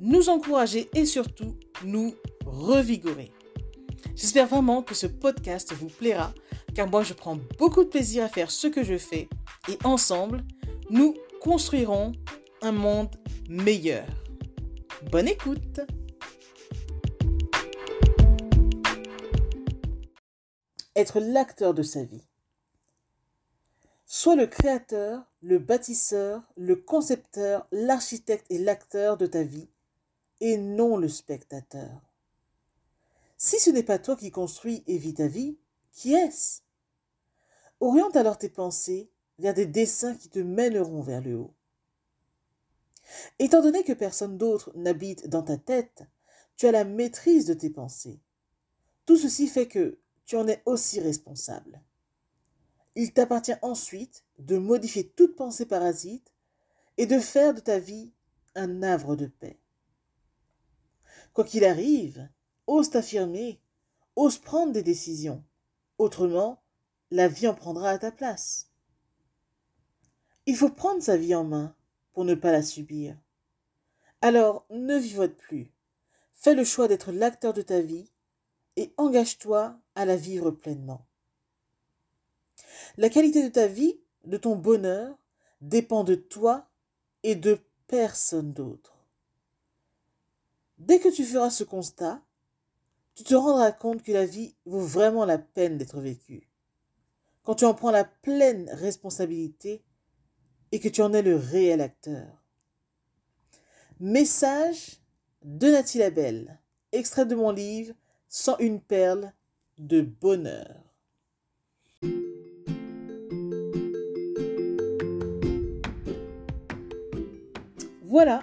nous encourager et surtout nous revigorer. J'espère vraiment que ce podcast vous plaira car moi je prends beaucoup de plaisir à faire ce que je fais et ensemble, nous construirons un monde meilleur. Bonne écoute Être l'acteur de sa vie. Sois le créateur, le bâtisseur, le concepteur, l'architecte et l'acteur de ta vie, et non le spectateur. Si ce n'est pas toi qui construis et vis ta vie, qui est-ce? Oriente alors tes pensées vers des dessins qui te mèneront vers le haut. Étant donné que personne d'autre n'habite dans ta tête, tu as la maîtrise de tes pensées. Tout ceci fait que tu en es aussi responsable. Il t'appartient ensuite de modifier toute pensée parasite et de faire de ta vie un havre de paix. Quoi qu'il arrive, ose t'affirmer, ose prendre des décisions. Autrement, la vie en prendra à ta place. Il faut prendre sa vie en main pour ne pas la subir. Alors, ne vivote plus. Fais le choix d'être l'acteur de ta vie et engage-toi à la vivre pleinement. La qualité de ta vie, de ton bonheur, dépend de toi et de personne d'autre. Dès que tu feras ce constat, tu te rendras compte que la vie vaut vraiment la peine d'être vécue. Quand tu en prends la pleine responsabilité et que tu en es le réel acteur. Message de Nathalie Labelle, extrait de mon livre Sans une perle de bonheur. Voilà,